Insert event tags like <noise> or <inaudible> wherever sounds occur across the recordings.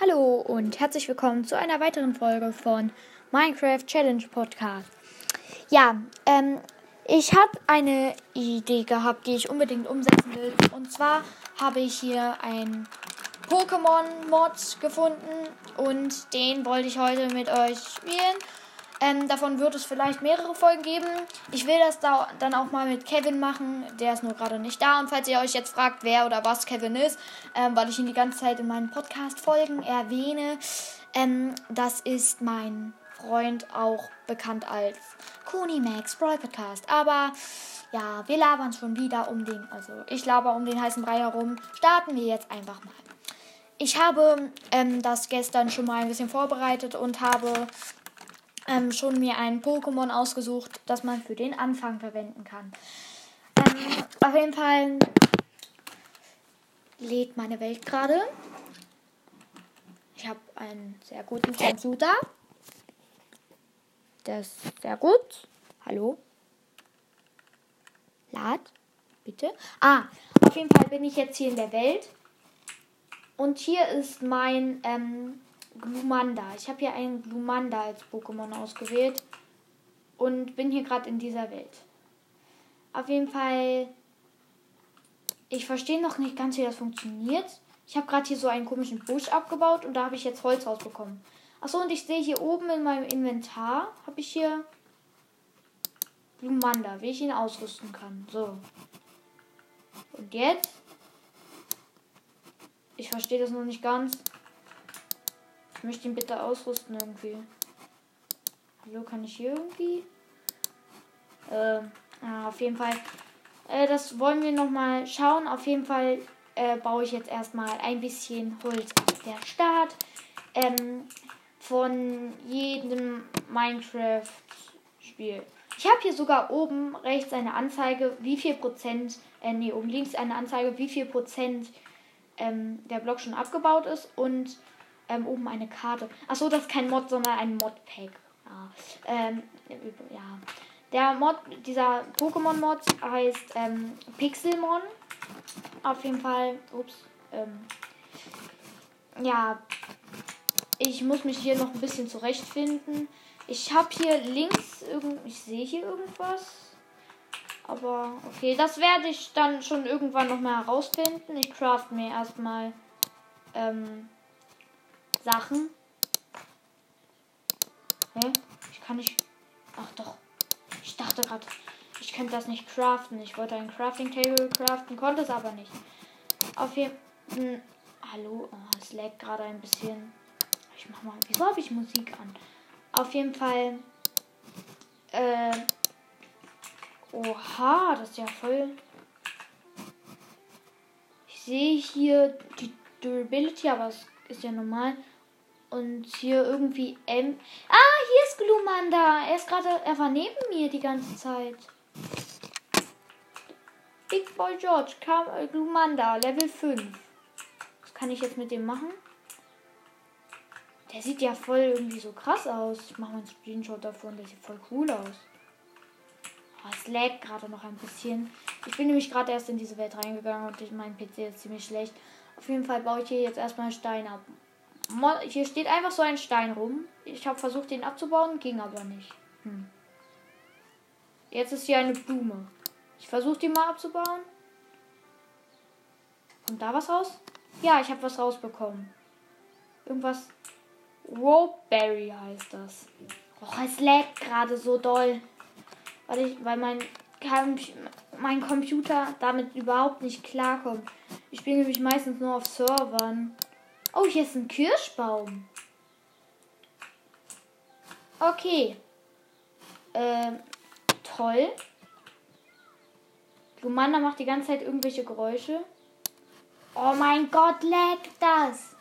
Hallo und herzlich willkommen zu einer weiteren Folge von Minecraft Challenge Podcast. Ja, ähm, ich habe eine Idee gehabt, die ich unbedingt umsetzen will. Und zwar habe ich hier ein Pokémon-Mod gefunden und den wollte ich heute mit euch spielen. Ähm, davon wird es vielleicht mehrere Folgen geben. Ich will das da dann auch mal mit Kevin machen. Der ist nur gerade nicht da. Und falls ihr euch jetzt fragt, wer oder was Kevin ist, ähm, weil ich ihn die ganze Zeit in meinen Podcast-Folgen erwähne, ähm, das ist mein Freund, auch bekannt als Kuni Max Brawl Podcast. Aber ja, wir labern schon wieder um den, also ich laber um den heißen Brei herum. Starten wir jetzt einfach mal. Ich habe ähm, das gestern schon mal ein bisschen vorbereitet und habe ähm, schon mir ein Pokémon ausgesucht, das man für den Anfang verwenden kann. Ähm, auf jeden Fall lädt meine Welt gerade. Ich habe einen sehr guten Computer. Der ist sehr gut. Hallo? Lad, bitte. Ah, auf jeden Fall bin ich jetzt hier in der Welt. Und hier ist mein ähm, Glumanda. Ich habe hier einen Glumanda als Pokémon ausgewählt und bin hier gerade in dieser Welt. Auf jeden Fall, ich verstehe noch nicht ganz, wie das funktioniert. Ich habe gerade hier so einen komischen Busch abgebaut und da habe ich jetzt Holz rausbekommen. Achso, und ich sehe hier oben in meinem Inventar, habe ich hier Glumanda, wie ich ihn ausrüsten kann. So. Und jetzt? Ich verstehe das noch nicht ganz. Ich möchte ihn bitte ausrüsten irgendwie. Hallo, kann ich hier irgendwie? Äh, ja, auf jeden Fall. Äh, das wollen wir nochmal schauen. Auf jeden Fall äh, baue ich jetzt erstmal ein bisschen Holz auf der Start. Ähm, von jedem Minecraft-Spiel. Ich habe hier sogar oben rechts eine Anzeige, wie viel Prozent, äh, nee, oben links eine Anzeige, wie viel Prozent ähm, der Block schon abgebaut ist und ähm, oben eine Karte. Achso, das ist kein Mod, sondern ein Mod-Pack. Ja. Ähm, ja. Der Mod, dieser Pokémon-Mod heißt ähm, Pixelmon. Auf jeden Fall. Ups. Ähm, ja. Ich muss mich hier noch ein bisschen zurechtfinden. Ich habe hier links irgend. Ich sehe hier irgendwas. Aber okay, das werde ich dann schon irgendwann noch mal herausfinden. Ich craft mir erstmal ähm, Sachen. Hä? Ich kann nicht. Ach doch. Ich dachte gerade, ich könnte das nicht craften. Ich wollte ein Crafting Table craften, konnte es aber nicht. Auf jeden Fall. Hm, hallo? Oh, es lag gerade ein bisschen. Ich mach mal. Wieso habe ich Musik an? Auf jeden Fall. Äh. Oha, das ist ja voll. Ich sehe hier die Durability, aber es ist ja normal. Und hier irgendwie M. Ah, hier ist Glumanda. Er ist gerade, er war neben mir die ganze Zeit. Big Boy George, kam äh, Glumanda, Level 5. Was kann ich jetzt mit dem machen? Der sieht ja voll irgendwie so krass aus. Ich mache mal einen Screenshot davon, der sieht voll cool aus. Oh, es lag gerade noch ein bisschen. Ich bin nämlich gerade erst in diese Welt reingegangen und mein PC ist ziemlich schlecht. Auf jeden Fall baue ich hier jetzt erstmal Stein ab. Hier steht einfach so ein Stein rum. Ich habe versucht, den abzubauen, ging aber nicht. Hm. Jetzt ist hier eine Blume. Ich versuche die mal abzubauen. Kommt da was raus? Ja, ich habe was rausbekommen. Irgendwas. Ropeberry heißt das. Och, es lag gerade so doll. Weil, ich, weil mein, mein Computer damit überhaupt nicht klarkommt. Ich spiele nämlich meistens nur auf Servern. Oh, hier ist ein Kirschbaum. Okay. Ähm, toll. Lumanda macht die ganze Zeit irgendwelche Geräusche. Oh mein Gott, leckt das.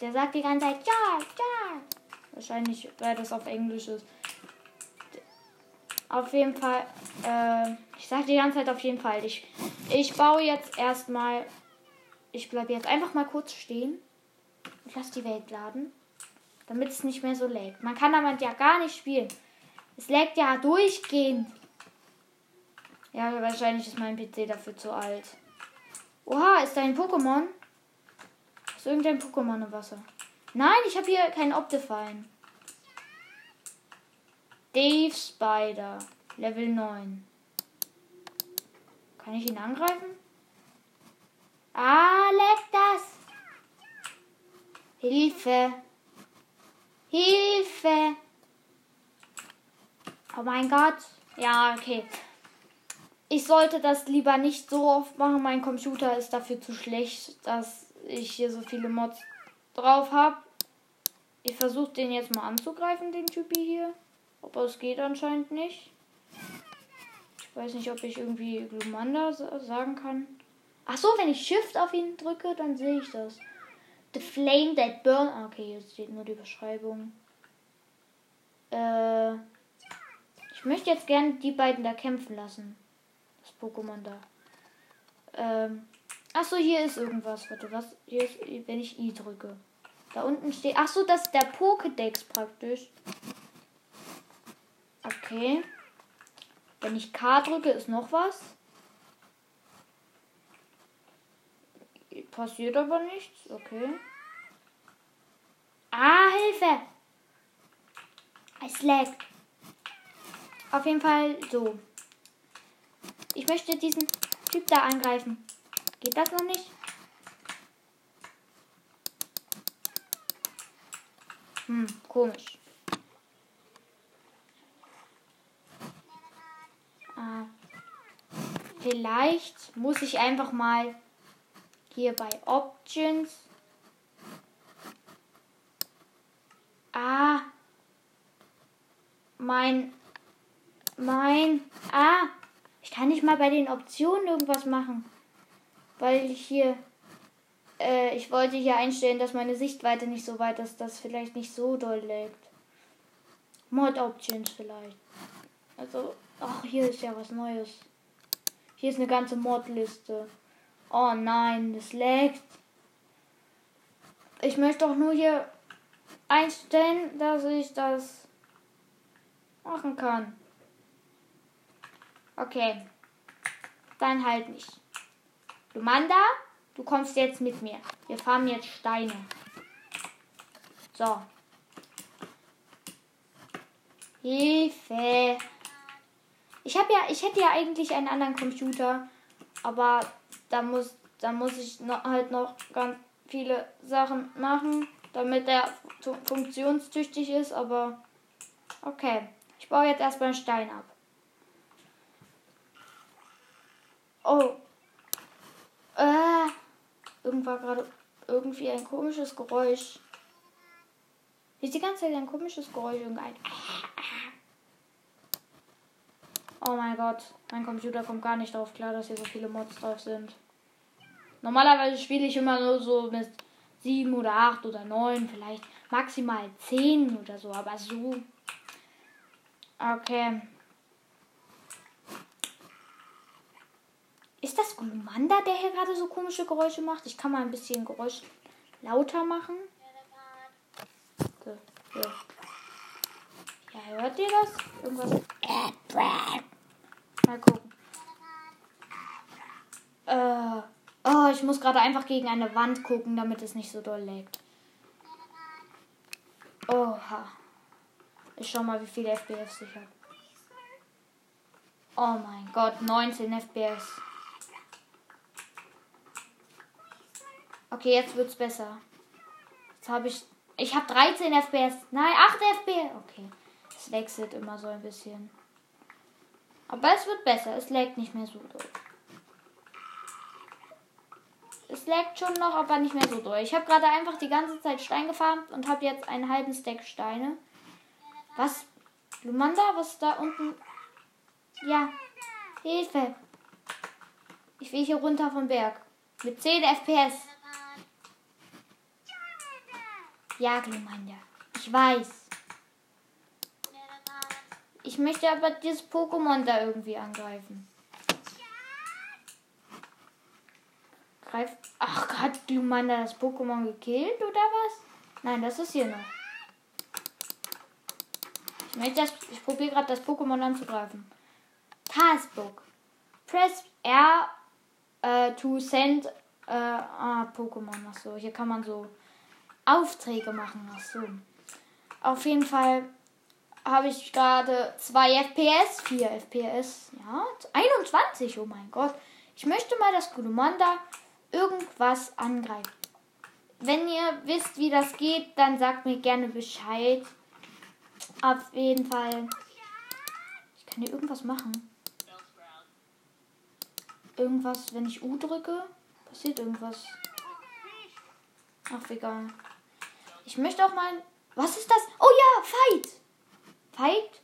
Der sagt die ganze Zeit, ja, ja. Wahrscheinlich, weil das auf Englisch ist. Auf jeden Fall, äh, ich sag die ganze Zeit auf jeden Fall. Ich, ich baue jetzt erstmal ich bleibe jetzt einfach mal kurz stehen und lasse die Welt laden, damit es nicht mehr so laggt. Man kann damit ja gar nicht spielen. Es laggt ja durchgehend. Ja, wahrscheinlich ist mein PC dafür zu alt. Oha, ist da ein Pokémon? Ist irgendein Pokémon im Wasser? Nein, ich habe hier keinen Optifine. Dave Spider. Level 9. Kann ich ihn angreifen? Ah, leck das! Hilfe! Hilfe! Oh mein Gott. Ja, okay. Ich sollte das lieber nicht so oft machen. Mein Computer ist dafür zu schlecht, dass ich hier so viele Mods drauf habe. Ich versuche den jetzt mal anzugreifen, den Typi hier. Aber es geht anscheinend nicht. Ich weiß nicht, ob ich irgendwie Glumanda sagen kann. Ach so, wenn ich Shift auf ihn drücke, dann sehe ich das. The Flame That Burn. Ah, okay, jetzt steht nur die Beschreibung. Äh, ich möchte jetzt gerne die beiden da kämpfen lassen. Das Pokémon da. Ähm, ach so, hier ist irgendwas. Warte, was? Hier ist, wenn ich I drücke. Da unten steht. Ach so, das ist der Pokédex praktisch. Okay. Wenn ich K drücke, ist noch was. Passiert aber nichts. Okay. Ah, Hilfe! Es lag. Auf jeden Fall so. Ich möchte diesen Typ da angreifen. Geht das noch nicht? Hm, komisch. Ah. Vielleicht muss ich einfach mal hier bei Options. Ah. Mein. Mein. Ah. Ich kann nicht mal bei den Optionen irgendwas machen. Weil ich hier. Äh, ich wollte hier einstellen, dass meine Sichtweite nicht so weit ist, dass vielleicht nicht so doll lägt. Mod Options vielleicht. Also, ach, hier ist ja was Neues. Hier ist eine ganze Mod-Liste. Oh nein, das laggt. Ich möchte doch nur hier einstellen, dass ich das machen kann. Okay. Dann halt nicht. Lumanda, du kommst jetzt mit mir. Wir fahren jetzt Steine. So. Hilfe. Ich habe ja, ich hätte ja eigentlich einen anderen Computer, aber da muss, da muss ich noch, halt noch ganz viele Sachen machen, damit er funktionstüchtig ist, aber okay. Ich baue jetzt erstmal einen Stein ab. Oh. Äh. Irgendwann gerade irgendwie ein komisches Geräusch. Wie ist die ganze Zeit ein komisches Geräusch irgendein. Oh mein Gott, mein Computer kommt gar nicht drauf klar, dass hier so viele Mods drauf sind. Normalerweise spiele ich immer nur so mit 7 oder 8 oder 9, vielleicht maximal 10 oder so, aber so. Okay. Ist das Glumanda, der hier gerade so komische Geräusche macht? Ich kann mal ein bisschen Geräusch lauter machen. So, ja. ja, hört ihr das? Irgendwas? Mal gucken. Äh, oh, ich muss gerade einfach gegen eine Wand gucken, damit es nicht so doll leckt. Oha. Ich schau mal, wie viele FPS ich habe. Oh mein Gott, 19 FPS. Okay, jetzt wird's besser. Jetzt habe ich. Ich habe 13 FPS. Nein, 8 FPS. Okay. Es wechselt immer so ein bisschen. Aber es wird besser. Es laggt nicht mehr so durch. Es laggt schon noch, aber nicht mehr so durch. Ich habe gerade einfach die ganze Zeit Stein gefarmt und habe jetzt einen halben Stack Steine. Was? Lumanda, was ist da unten? Ja. Hilfe. Ich will hier runter vom Berg. Mit 10 FPS. Ja, Glumanda. Ich weiß. Ich möchte aber dieses Pokémon da irgendwie angreifen. Greif. Ach Gott, du Mann, das Pokémon gekillt oder was? Nein, das ist hier noch. Ich, möchte das, ich probiere gerade das Pokémon anzugreifen. Taskbook. Press R uh, to send Äh, ah, Pokémon. Achso, hier kann man so Aufträge machen. Achso. Auf jeden Fall habe ich gerade 2 FPS, 4 FPS, ja, 21, oh mein Gott. Ich möchte mal, dass Glumanda irgendwas angreift. Wenn ihr wisst, wie das geht, dann sagt mir gerne Bescheid. Auf jeden Fall. Ich kann hier irgendwas machen. Irgendwas, wenn ich U drücke, passiert irgendwas. Ach, egal. Ich möchte auch mal. Was ist das? Oh ja, Fight! Fight?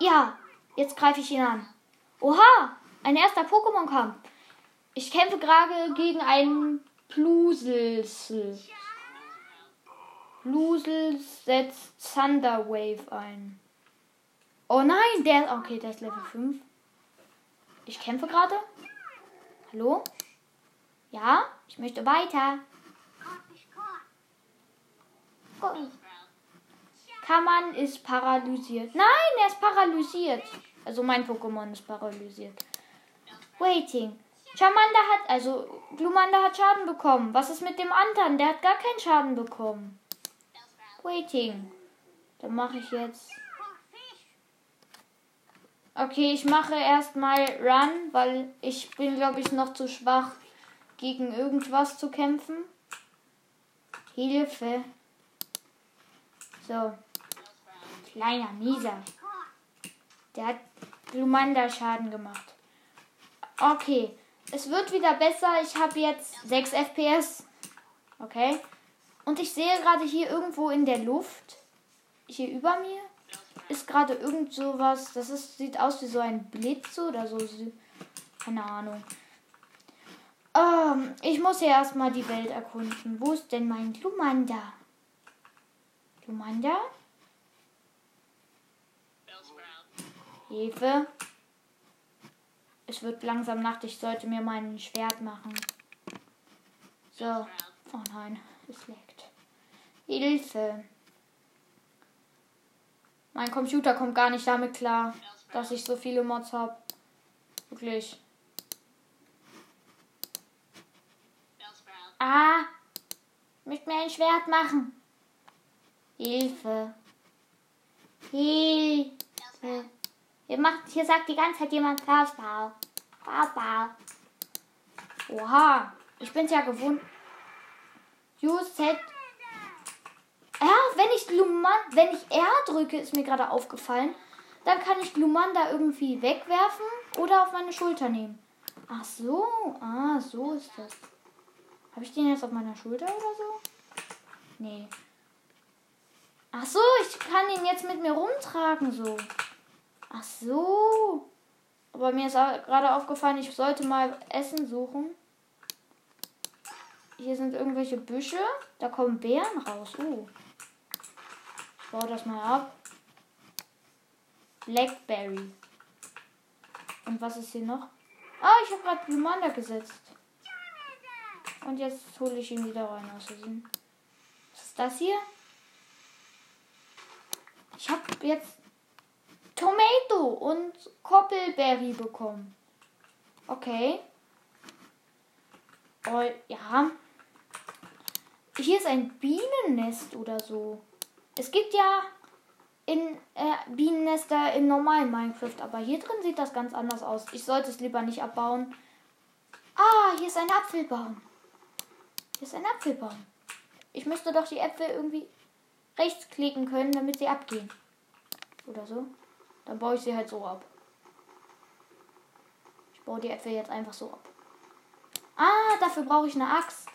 Ja, jetzt greife ich ihn an. Oha, ein erster Pokémon-Kampf. Ich kämpfe gerade gegen einen Plusels. Plusels setzt Thunder Wave ein. Oh nein, der. Okay, der ist Level 5. Ich kämpfe gerade. Hallo? Ja, ich möchte weiter. Kammern ist paralysiert. Nein, er ist paralysiert. Also mein Pokémon ist paralysiert. Waiting. Charmander hat, also Glumanda hat Schaden bekommen. Was ist mit dem anderen? Der hat gar keinen Schaden bekommen. Waiting. Dann mache ich jetzt. Okay, ich mache erstmal Run, weil ich bin, glaube ich, noch zu schwach, gegen irgendwas zu kämpfen. Hilfe. So. Kleiner Mieser. Der hat Glumanda Schaden gemacht. Okay. Es wird wieder besser. Ich habe jetzt 6 FPS. Okay. Und ich sehe gerade hier irgendwo in der Luft, hier über mir, ist gerade irgend sowas. Das ist, sieht aus wie so ein Blitz oder so. Keine Ahnung. Ähm, ich muss ja erstmal die Welt erkunden. Wo ist denn mein Glumanda? Glumanda? Hilfe. Es wird langsam Nacht. Ich sollte mir mein Schwert machen. So. Oh nein, es leckt. Hilfe. Mein Computer kommt gar nicht damit klar, dass ich so viele Mods habe. Wirklich. Ah. Ich möchte mir ein Schwert machen. Hilfe. Hilfe. Hier, macht, hier sagt die ganze Zeit jemand Faustbau. Faustbau. Oha. Ich bin's ja gewohnt. Use set ja, wenn ich Gluman, wenn ich R drücke, ist mir gerade aufgefallen, dann kann ich Glumanda irgendwie wegwerfen oder auf meine Schulter nehmen. Ach so, ah, so ist das. Habe ich den jetzt auf meiner Schulter oder so? Nee. Ach so, ich kann ihn jetzt mit mir rumtragen so. Ach so. Aber mir ist gerade aufgefallen, ich sollte mal Essen suchen. Hier sind irgendwelche Büsche. Da kommen Bären raus. Uh baue das mal ab. Blackberry. Und was ist hier noch? Ah, ich habe gerade Glumanda gesetzt. Und jetzt hole ich ihn wieder rein aus Versehen. Was ist das hier? Ich habe jetzt Tomato und Koppelberry bekommen. Okay. Oh, ja. Hier ist ein Bienennest oder so. Es gibt ja in äh, Bienennester in normalen Minecraft, aber hier drin sieht das ganz anders aus. Ich sollte es lieber nicht abbauen. Ah, hier ist ein Apfelbaum. Hier ist ein Apfelbaum. Ich müsste doch die Äpfel irgendwie rechts klicken können, damit sie abgehen. Oder so. Dann baue ich sie halt so ab. Ich baue die Äpfel jetzt einfach so ab. Ah, dafür brauche ich eine Axt.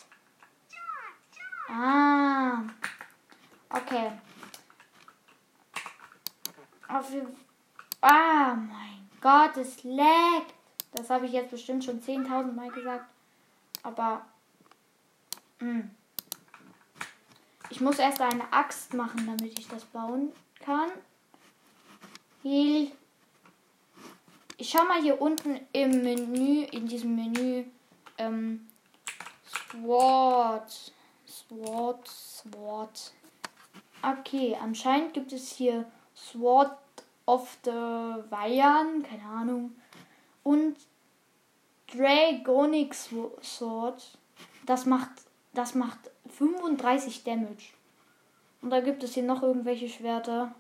Ah. Okay. Ah, mein Gott, es leckt. Das habe ich jetzt bestimmt schon 10.000 Mal gesagt. Aber. Mh. Hm. Ich muss erst eine Axt machen, damit ich das bauen kann. Heal. Ich schau mal hier unten im Menü, in diesem Menü. Ähm, Sword. Sword. Sword. Okay, anscheinend gibt es hier Sword of the Weian, keine Ahnung. Und Dragonic Sword. Das macht, das macht 35 Damage. Und da gibt es hier noch irgendwelche Schwerter.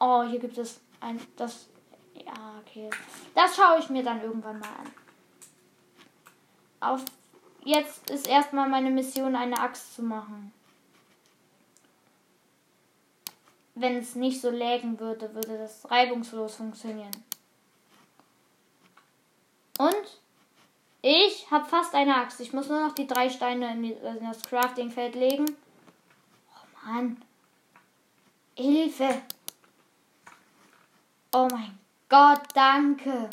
Oh, hier gibt es ein, das, ja, okay. Das schaue ich mir dann irgendwann mal an. Auf, jetzt ist erstmal meine Mission, eine Axt zu machen. Wenn es nicht so lägen würde, würde das reibungslos funktionieren. Und ich habe fast eine Axt. Ich muss nur noch die drei Steine in, die, in das Crafting-Feld legen. Oh Mann. Hilfe. Oh mein Gott, danke.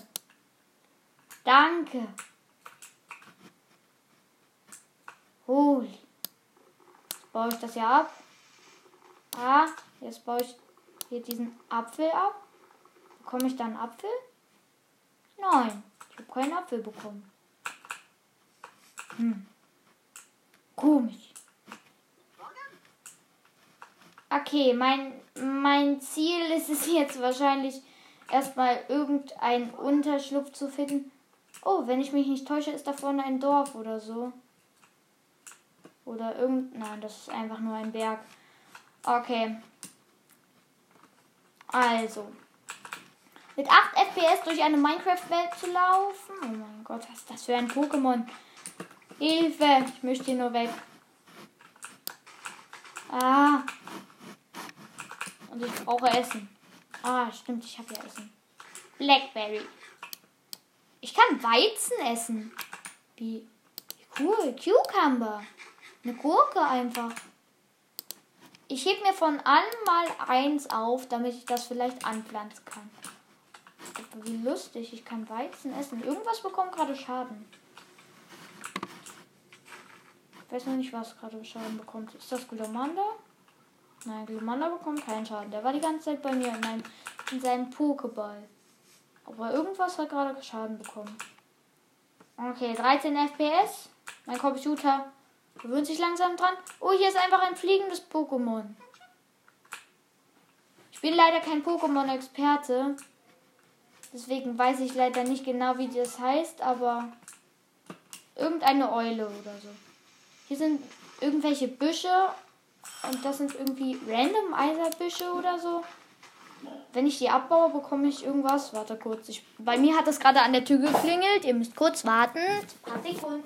Danke. Holy. Jetzt baue ich das ja ab. Ah, jetzt baue ich hier diesen Apfel ab. Bekomme ich da einen Apfel? Nein, ich habe keinen Apfel bekommen. Hm. Komisch. Okay, mein, mein Ziel ist es jetzt wahrscheinlich erstmal irgendeinen Unterschlupf zu finden. Oh, wenn ich mich nicht täusche, ist da vorne ein Dorf oder so. Oder irgend. Nein, das ist einfach nur ein Berg. Okay. Also. Mit 8 FPS durch eine Minecraft-Welt zu laufen. Oh mein Gott, was ist das für ein Pokémon? Hilfe! Ich möchte hier nur weg. Ah. Und ich brauche Essen. Ah, stimmt, ich habe ja Essen. Blackberry. Ich kann Weizen essen. Wie, cool. Cucumber. Eine Gurke einfach. Ich heb mir von allem mal eins auf, damit ich das vielleicht anpflanzen kann. Wie lustig, ich kann Weizen essen. Irgendwas bekommt gerade Schaden. Ich weiß noch nicht, was gerade Schaden bekommt. Ist das Glomanda? Nein, Glomanda bekommt keinen Schaden. Der war die ganze Zeit bei mir in, meinem, in seinem Pokéball. Aber irgendwas hat gerade Schaden bekommen. Okay, 13 FPS. Mein Computer gewöhnt sich langsam dran. Oh, hier ist einfach ein fliegendes Pokémon. Ich bin leider kein Pokémon-Experte. Deswegen weiß ich leider nicht genau, wie das heißt, aber irgendeine Eule oder so. Hier sind irgendwelche Büsche und das sind irgendwie random Eiserbüsche oder so. Wenn ich die abbaue, bekomme ich irgendwas. Warte kurz. Ich, bei mir hat es gerade an der Tür geklingelt. Ihr müsst kurz warten. Ein paar Sekunden.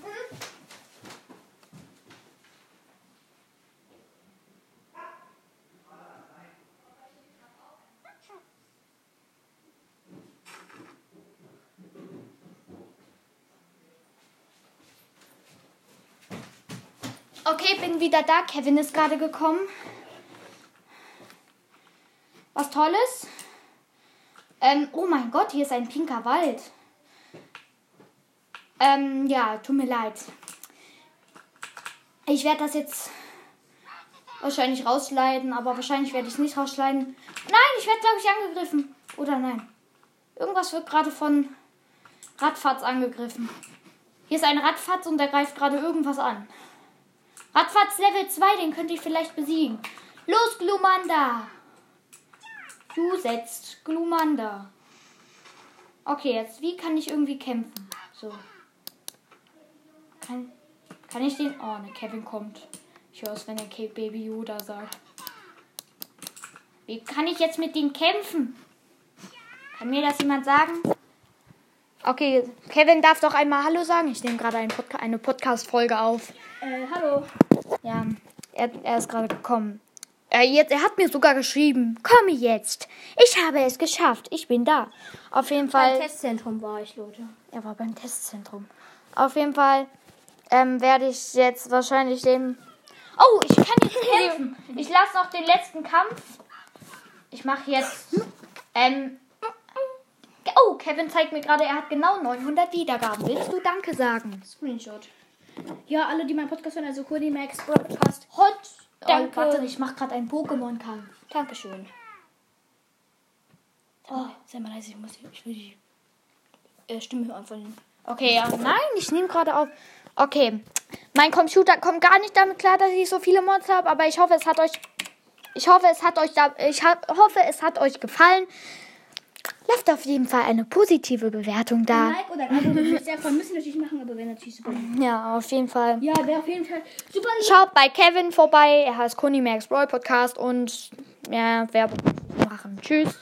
Okay, bin wieder da. Kevin ist gerade gekommen. Was Tolles. Ähm, oh mein Gott, hier ist ein pinker Wald. Ähm, ja, tut mir leid. Ich werde das jetzt wahrscheinlich rausleiten, aber wahrscheinlich werde ich es nicht rausleiten. Nein, ich werde, glaube ich, angegriffen. Oder nein. Irgendwas wird gerade von Radfatz angegriffen. Hier ist ein Radfatz und der greift gerade irgendwas an. Radfatz Level 2, den könnt ihr vielleicht besiegen. Los, Glumanda! Du setzt Glumanda. Okay, jetzt, wie kann ich irgendwie kämpfen? So. Kann, kann ich den... Oh, ne, Kevin kommt. Ich höre es, wenn er Baby Yoda sagt. Wie kann ich jetzt mit dem kämpfen? Kann mir das jemand sagen? Okay, Kevin darf doch einmal Hallo sagen. Ich nehme gerade ein Podca eine Podcast-Folge auf. Äh, hallo. Ja, er, er ist gerade gekommen. Er, jetzt, er hat mir sogar geschrieben, komme jetzt. Ich habe es geschafft. Ich bin da. Auf jeden Fall. Beim Testzentrum war ich, Leute. Er war beim Testzentrum. Auf jeden Fall ähm, werde ich jetzt wahrscheinlich den. Oh, ich kann jetzt <laughs> kämpfen. Ich lasse noch den letzten Kampf. Ich mache jetzt. Ähm, oh, Kevin zeigt mir gerade, er hat genau 900 Wiedergaben. Willst du Danke sagen? Screenshot. Ja, alle, die meinen Podcast hören, also Cody Max Podcast. Hot. Danke. Oh, warte, ich mache gerade einen Pokémon-Kampf. Dankeschön. Oh, sei mal leise, ich muss ich will die äh, Stimme hören von den. Okay, ja. Nein, ich nehme gerade auf. Okay. Mein Computer kommt gar nicht damit klar, dass ich so viele Monster habe, aber ich hoffe, es hat euch. Ich hoffe, es hat euch da. Ich hoffe, es hat euch gefallen. Lasst auf jeden Fall eine positive Bewertung da. Ein Like oder ein Abo würde mich sehr freuen. Müssen wir natürlich machen, aber wäre natürlich super. Ja, auf jeden Fall. Ja, wäre auf jeden Fall super. Schaut bei Kevin vorbei. Er heißt Conny Max Brawl Podcast und ja, Werbung machen. Tschüss.